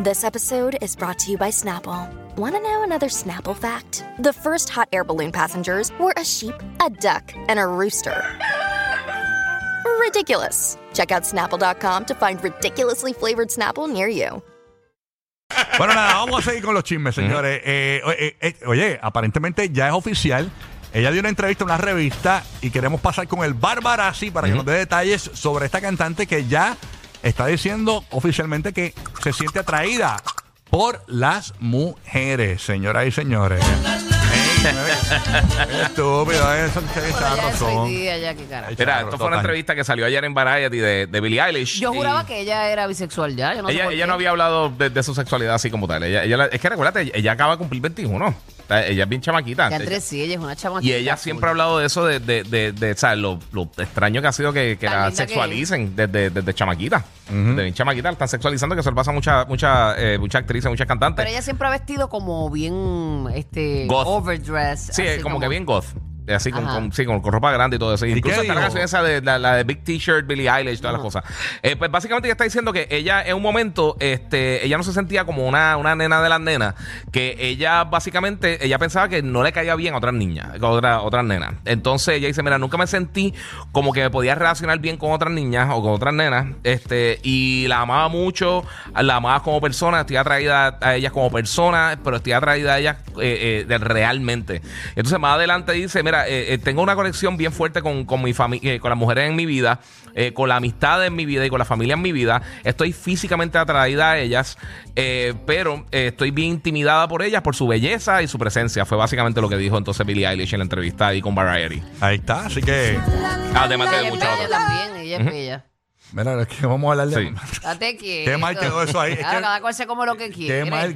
This episode is brought to you by Snapple. Want to know another Snapple fact? The first hot air balloon passengers were a sheep, a duck, and a rooster. Ridiculous. Check out snapple.com to find ridiculously flavored Snapple near you. Bueno, nada, vamos a seguir con los chismes, señores. Eh, eh, eh, oye, aparentemente ya es oficial. Ella dio una entrevista a una revista y queremos pasar con el Barbarazzi para que nos dé detalles sobre esta cantante que ya está diciendo oficialmente que se siente atraída por las mujeres, señoras y señores. Estúpido, eso. Mira, esto fue una entrevista que salió ayer en Variety de, de Billie Eilish. Yo y juraba que ella era bisexual ya. Yo no sé ella, ella no había hablado de, de su sexualidad así como tal. Ella, ella la- es que recuérdate, ella acaba de cumplir 21. O sea, ella es bien chamaquita. Entre sí, ella es una chamaquita. Y ella siempre ha hablado de eso, de, de, de, de, ¿sabes? Lo, lo extraño que ha sido que, que la que sexualicen desde, desde chamaquita. Desde bien chamaquita la están sexualizando, que eso le pasa a muchas mucha, eh, mucha actrices, muchas cantantes. Pero ella siempre ha vestido como bien, este, Goth. overdress. Sí, así como, que bien goth. Así con, con- sí, con, con ropa grande y todo eso. Incluso está la canción esa de la, la de Big T-shirt, Billie Eilish, todas las cosas. Eh, pues básicamente ella está diciendo que ella en un momento, este, ella no se sentía como una, una nena de las nenas, que ella básicamente, ella pensaba que no le caía bien a otras niñas, a otra- otras nenas. Entonces ella dice, mira, nunca me sentí como que me podía relacionar bien con otras niñas o con otras nenas, este, y la amaba mucho, la amaba como persona, estoy atraída a ellas como persona, pero estoy atraída a ellas eh, eh, realmente. Entonces más adelante dice, mira, eh, eh, tengo una conexión bien fuerte con, con mi familia, con las mujeres en mi vida, eh, con la amistad en mi vida y con la familia en mi vida. Estoy físicamente atraída a ellas, eh, pero eh, estoy bien intimidada por ellas, por su belleza y su presencia. Fue básicamente lo que dijo entonces Billie Eilish en la entrevista ahí con Variety. Ahí está, así que, Además de muchas otras. también, ella es bella. mira, es que vamos a hablar de... Sí. Date quieto. Qué mal quedó eso ahí. Es Claro, que- cada cual se come lo que quiere. Qué mal